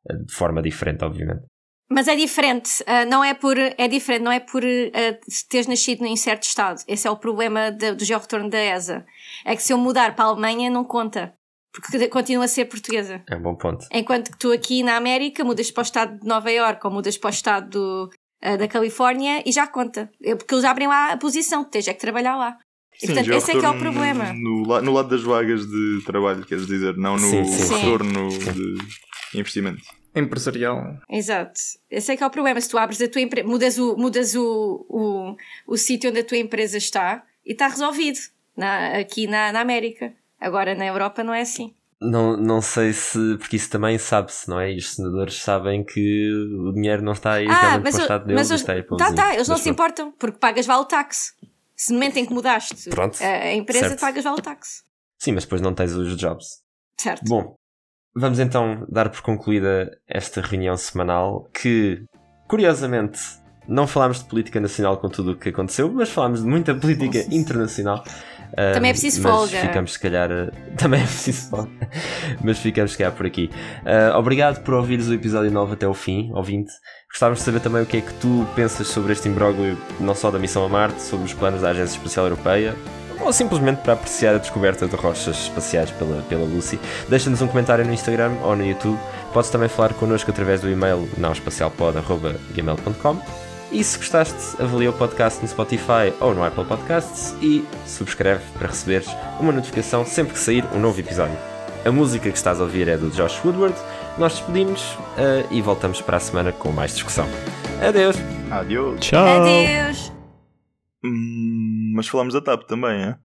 Ah, de forma diferente, obviamente. Mas é diferente, ah, não é por, é diferente, não é por ah, teres nascido em certo estado. Esse é o problema de- do georretorno da ESA. É que se eu mudar para a Alemanha, não conta. Porque continua a ser portuguesa. É um bom ponto. Enquanto que tu aqui na América mudas para o estado de Nova Iorque ou mudas para o estado do, ah, da Califórnia e já conta. Porque eles abrem lá a posição, tens é que trabalhar lá. E, portanto, já esse é que é o problema. No, la- no lado das vagas de trabalho, queres dizer, não no Sim, sim. Sim. retorno de investimento. Empresarial. Exato. Esse é que é o problema. Se tu abres a tua empresa, mudas o, mudas o, o, o sítio onde a tua empresa está e está resolvido. Na, aqui na, na América. Agora na Europa não é assim. Não, não sei se. Porque isso também sabe-se, não é? E os senadores sabem que o dinheiro não está aí Ah, mas, para o o- Estado deles, mas está aí para tá, tá, eles não mas se pronto. importam porque pagas vale tax. Se no momento em que mudaste Pronto. a, empresa, Certo. pagas vale tax. Sim, mas depois não tens os jobs. Certo. Bom, vamos então dar por concluída esta reunião semanal que, curiosamente, não falámos de política nacional com tudo o que aconteceu, mas falámos de muita política internacional. Também é preciso mas folga. Ficamos, se calhar. Também é preciso folga. mas ficamos, se calhar, por aqui. Ah, obrigado por ouvires o episódio 9 até o fim, ouvinte. Gostávamos de saber também o que é que tu pensas sobre este imbróglio, não só da missão a Marte, sobre os planos da Agência Espacial Europeia, ou simplesmente para apreciar a descoberta de rochas espaciais pela, pela Lucy. Deixa-nos um comentário no Instagram ou no YouTube. Podes também falar connosco através do e-mail naoespacialpod.gmail.com e se gostaste, avalia o podcast no Spotify ou no Apple Podcasts e subscreve para receberes uma notificação sempre que sair um novo episódio. A música que estás a ouvir é do Josh Woodward. Nós despedimos uh, e voltamos para a semana com mais discussão. Adeus! Adeus! Tchau! Adeus! Hum, mas falamos da TAP também, é?